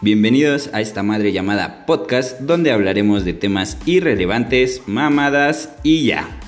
Bienvenidos a esta madre llamada podcast donde hablaremos de temas irrelevantes, mamadas y ya.